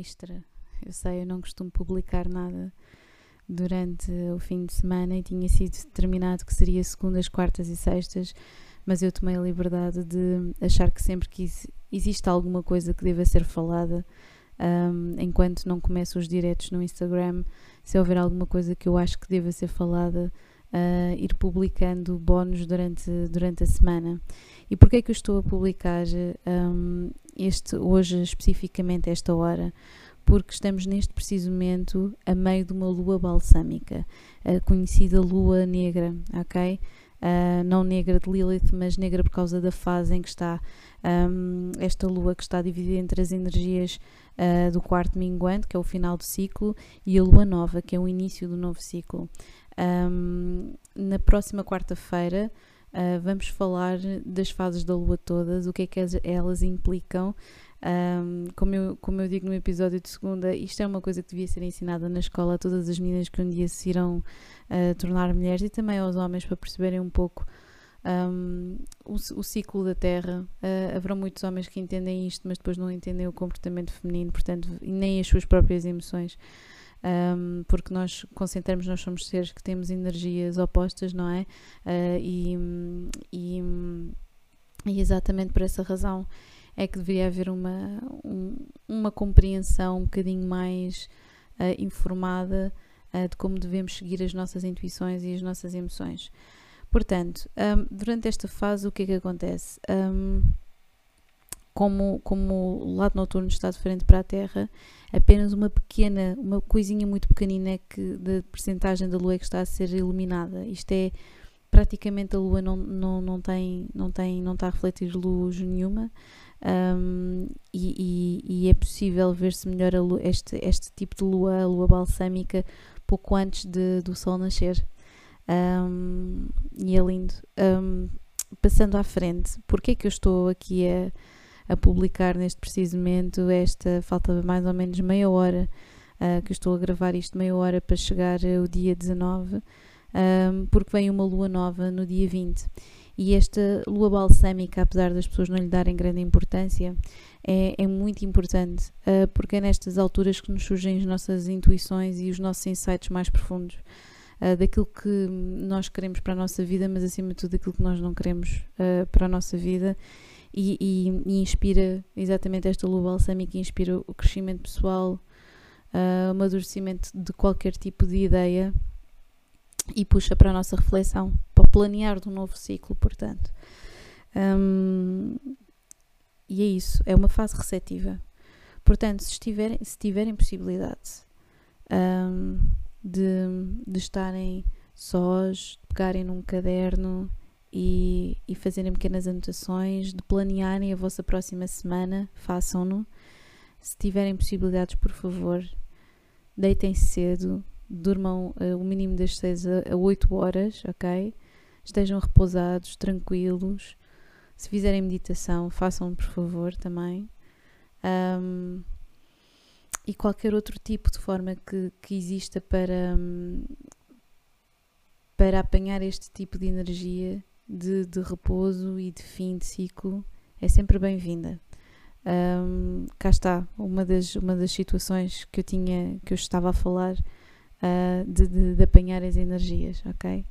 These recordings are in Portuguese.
extra. Eu sei, eu não costumo publicar nada durante o fim de semana e tinha sido determinado que seria segundas, quartas e sextas, mas eu tomei a liberdade de achar que sempre que existe alguma coisa que deva ser falada, um, enquanto não começo os diretos no Instagram, se houver alguma coisa que eu acho que deva ser falada, uh, ir publicando bónus durante, durante a semana. E porquê é que eu estou a publicar um, este, hoje, especificamente esta hora? Porque estamos neste preciso momento a meio de uma lua balsâmica, a conhecida lua negra, ok? Uh, não negra de Lilith, mas negra por causa da fase em que está um, esta lua que está dividida entre as energias uh, do quarto minguante, que é o final do ciclo, e a lua nova, que é o início do novo ciclo. Um, na próxima quarta-feira uh, vamos falar das fases da lua todas, o que é que elas implicam. Um, como, eu, como eu digo no episódio de segunda, isto é uma coisa que devia ser ensinada na escola a todas as meninas que um dia se irão uh, tornar mulheres e também aos homens para perceberem um pouco um, o, o, ciclo da Terra. Uh, haverá muitos homens que entendem isto, mas depois não entendem o comportamento feminino, portanto, nem as suas próprias emoções um, porque nós concentramos, nós somos seres que temos energias opostas, não é? Uh, e, e, e, exatamente por essa razão é que deveria haver uma, um, uma compreensão um bocadinho mais uh, informada uh, de como devemos seguir as nossas intuições e as nossas emoções. Portanto, um, durante esta fase, o que é que acontece? Um, como, como o lado noturno está de frente para a Terra, apenas uma pequena, uma coisinha muito pequenina que da percentagem da Lua é que está a ser iluminada. Isto é praticamente a Lua não, não, não tem não tem não está a refletir luz nenhuma um, e, e, e, é possível ver-se melhor lua, este este tipo de Lua, a Lua balsâmica, pouco antes de, do Sol nascer. Um, e é lindo. Um, passando à frente, porque é que eu estou aqui a a publicar neste preciso momento. Esta falta mais ou menos meia hora uh, que estou a gravar isto, meia hora para chegar o dia 19, um, porque vem uma lua nova no dia 20. E esta lua balsâmica, apesar das pessoas não lhe darem grande importância, é, é muito importante, uh, porque é nestas alturas que nos surgem as nossas intuições e os nossos insights mais profundos. Uh, daquilo que nós queremos para a nossa vida, mas acima de tudo daquilo que nós não queremos uh, para a nossa vida e, e, e inspira exatamente esta lua balsâmica, inspira o crescimento pessoal, uh, o amadurecimento de qualquer tipo de ideia e puxa para a nossa reflexão, para o planear do novo ciclo, portanto. Um, e é isso, é uma fase receptiva. Portanto, se, estiverem, se tiverem possibilidade um, de, de estarem sós, de pegarem num caderno e, e fazerem pequenas anotações, de planearem a vossa próxima semana, façam-no. Se tiverem possibilidades, por favor, deitem-se cedo, durmam uh, o mínimo das 6 a, 8 horas, ok? Estejam repousados, tranquilos. Se fizerem meditação, façam por favor também. Um, e qualquer outro tipo de forma que, que exista para, um, para apanhar este tipo de energia de, de repouso e de fim de ciclo é sempre bem-vinda. Um, cá está uma das, uma das situações que eu tinha, que eu estava a falar uh, de, de, de, apanhar as energias, ok?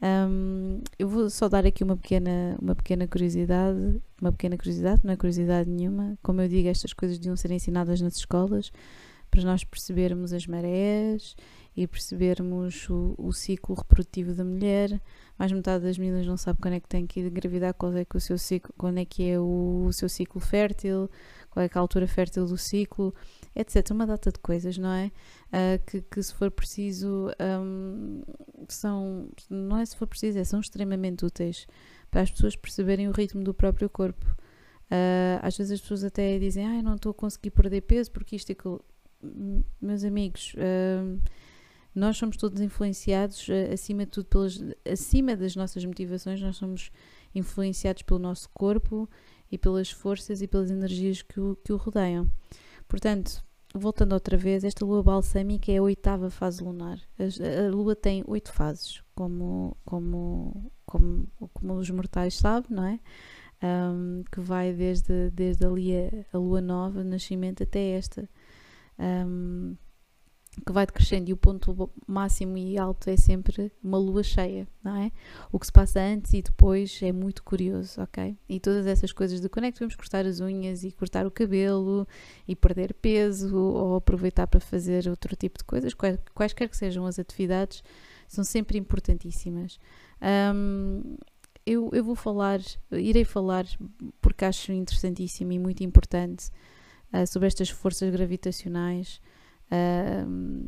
Um, eu vou só dar aqui uma pequena, uma pequena curiosidade, uma pequena curiosidade, não é curiosidade nenhuma. Como eu digo, estas coisas deviam ser ensinadas nas escolas para nós percebermos as marés e percebermos o, o ciclo reprodutivo da mulher, mais metade das meninas não sabe quando é que tem que engravidar, qual é que é o seu ciclo, quando é que é o, o seu ciclo fértil, qual é, é a altura fértil do ciclo, etc. Uma data de coisas, não é? Uh, que, que, se for preciso um, são, não é se for preciso, é, são extremamente úteis para as pessoas perceberem o ritmo do próprio corpo. Uh, às vezes as pessoas até dizem, ah, não estou a conseguir perder peso porque isto e aquilo. Meus amigos, uh, nós somos todos influenciados, eh, acima de tudo, pelas, acima das nossas motivações, nós somos influenciados pelo nosso corpo e pelas forças e pelas energias que o, que o rodeiam. Portanto, voltando outra vez, esta lua balsâmica é a oitava fase lunar. A, a lua tem oito fases, como, como, como, como os mortais sabem, não é? um, que vai desde, desde ali a, a lua nova, nascimento, até esta. Um, que vai decrescendo e o ponto máximo e alto é sempre uma lua cheia, não é? O que se passa antes e depois é muito curioso, ok? E todas essas coisas de quando é que devemos cortar as unhas e cortar o cabelo e perder peso ou aproveitar para fazer outro tipo de coisas, quaisquer que sejam as atividades, são sempre importantíssimas. Um, eu, eu vou falar, irei falar, porque acho interessantíssimo e muito importante, uh, sobre estas forças gravitacionais uh,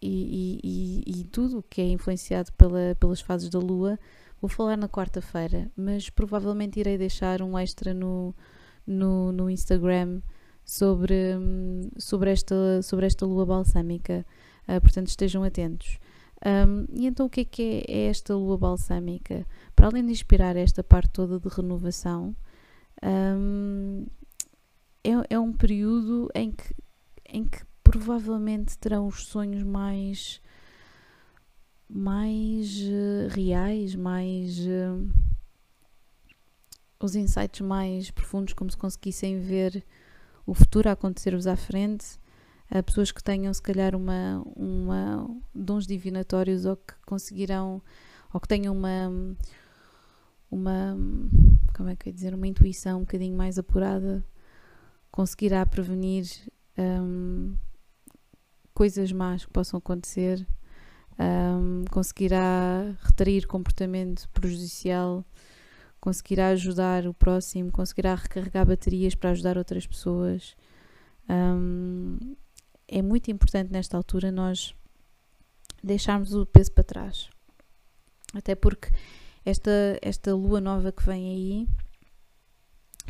e, e, e, tudo o que é influenciado pela, pelas fases da Lua. Vou falar na quarta-feira, mas provavelmente irei deixar um extra no, no, no Instagram sobre, sobre, esta, sobre esta lua balsâmica. Uh, portanto, estejam atentos. Um, e então, o que é que é, é, esta lua balsâmica? Para além de inspirar esta parte toda de renovação, um, é, é, um período em que, em que provavelmente terão os sonhos mais mais uh, reais, mais uh, os insights mais profundos, como se conseguissem ver o futuro acontecer-vos à frente. A pessoas que tenham se calhar uma, uma dons divinatórios ou que conseguirão ou que tenham uma uma como é que eu ia dizer uma intuição um bocadinho mais apurada conseguirá prevenir um, coisas más que possam acontecer um, conseguirá retrair comportamento prejudicial conseguirá ajudar o próximo conseguirá recarregar baterias para ajudar outras pessoas um, é muito importante nesta altura nós deixarmos o peso para trás. Até porque esta, esta lua nova que vem aí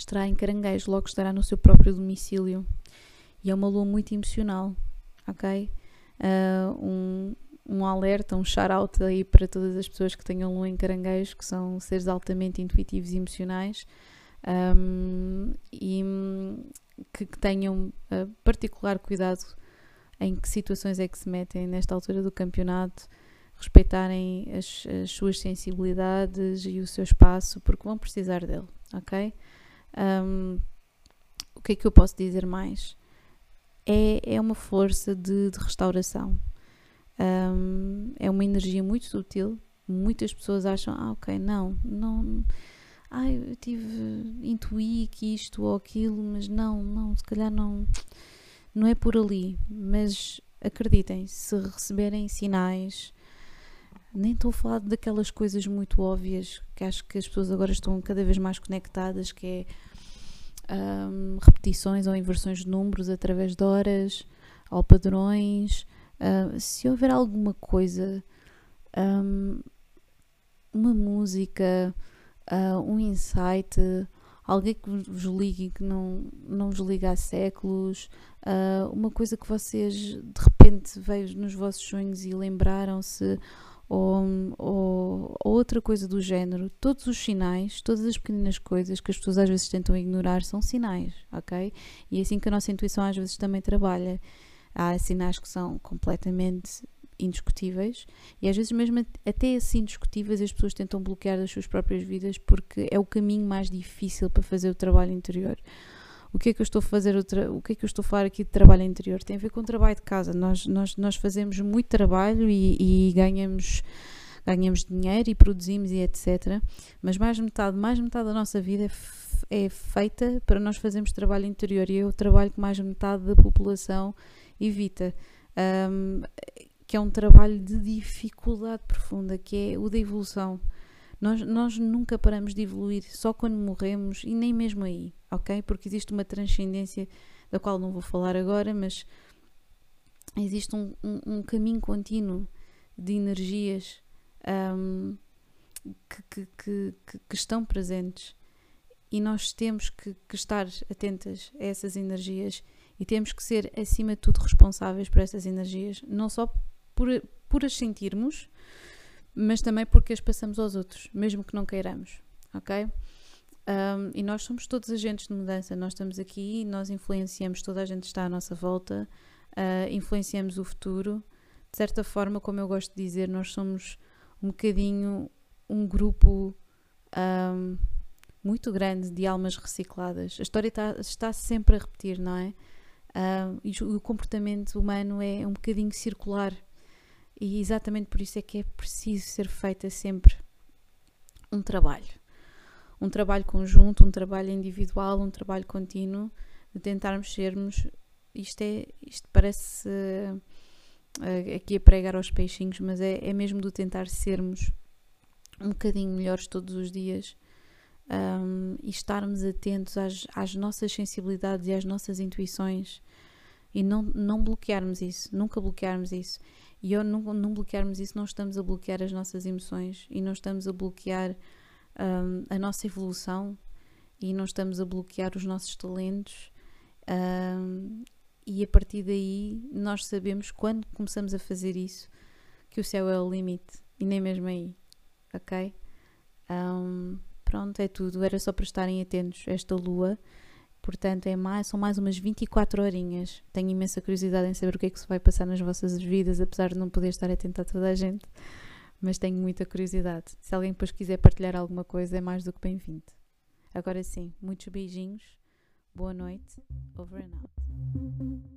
estará em Caranguejo, logo estará no seu próprio domicílio. E é uma lua muito emocional, ok? Uh, um, um alerta, um shout-out aí para todas as pessoas que tenham lua em Caranguejo, que são seres altamente intuitivos e emocionais. Um, e que, que tenham uh, particular cuidado em que situações é que se metem nesta altura do campeonato, respeitarem as, as suas sensibilidades e o seu espaço, porque vão precisar dele, ok? Um, o que é que eu posso dizer mais? É, é uma força de, de restauração. Um, é uma energia muito sutil. Muitas pessoas acham, ah, ok, não, não, ah, eu tive, intuí que isto ou aquilo, mas não, não, se calhar não não é por ali, mas acreditem, se receberem sinais, nem estou a falar daquelas coisas muito óbvias que acho que as pessoas agora estão cada vez mais conectadas, que é um, repetições ou inversões de números através de horas ou padrões. Uh, se houver alguma coisa, um, uma música, um insight, alguém que vos ligue que não, não vos liga há séculos, uma coisa que vocês de repente veio nos vossos sonhos e lembraram-se, ou, ou, ou, outra coisa do género. Todos os sinais, todas as pequenas coisas que as pessoas às vezes tentam ignorar são sinais, ok? E é assim que a nossa intuição às vezes também trabalha. Há sinais que são completamente indiscutíveis e às vezes mesmo até assim indiscutíveis as pessoas tentam bloquear as suas próprias vidas porque é o caminho mais difícil para fazer o trabalho interior. O que é que eu estou a fazer outra, o que é que eu estou a falar aqui de trabalho interior? Tem a ver com o trabalho de casa. Nós, nós, nós fazemos muito trabalho e, e ganhamos ganhamos dinheiro e produzimos e etc. Mas mais metade, mais metade da nossa vida é, é, feita para nós fazermos trabalho interior e é o trabalho que mais metade da população evita. Um, que é um trabalho de dificuldade profunda, que é o da evolução. Nós, nós nunca paramos de evoluir, só quando morremos e nem mesmo aí, ok? Porque existe uma transcendência da qual não vou falar agora, mas existe um, um, um caminho contínuo de energias um, que, que, que, que, estão presentes e nós temos que, estar atentas a essas energias e temos que ser, acima de tudo, responsáveis por essas energias, não só por, por as sentirmos, mas também porque as passamos aos outros, mesmo que não queiramos, ok? Um, e nós somos todos agentes de mudança, nós estamos aqui, nós influenciamos, toda a gente está à nossa volta, uh, influenciamos o futuro. De certa forma, como eu gosto de dizer, nós somos um bocadinho um grupo um, muito grande de almas recicladas. A história está, está sempre a repetir, não é? E o comportamento humano é um bocadinho circular. E exatamente por isso é que é preciso ser feita sempre um trabalho. Um trabalho conjunto, um trabalho individual, um trabalho contínuo, de tentarmos sermos. Isto é, isto parece uh, aqui a pregar aos peixinhos, mas é, é mesmo do tentar sermos um bocadinho melhores todos os dias um, e estarmos atentos às, às, nossas sensibilidades e às nossas intuições e não, não bloquearmos isso, nunca bloquearmos isso. E ao não, não bloquearmos isso, não estamos a bloquear as nossas emoções e não estamos a bloquear um, a nossa evolução e não estamos a bloquear os nossos talentos. Um, e a partir daí, nós sabemos quando começamos a fazer isso que o céu é o limite e nem mesmo aí ok? Um, pronto, é tudo. Era só para estarem atentos esta lua. Portanto, é mais, são mais umas 24 horinhas. Tenho imensa curiosidade em saber o que é que se vai passar nas vossas vidas, apesar de não poder estar atento a toda a gente. Mas tenho muita curiosidade. Se alguém depois quiser partilhar alguma coisa, é mais do que bem-vindo. Agora sim, muitos beijinhos. Boa noite. Over and out.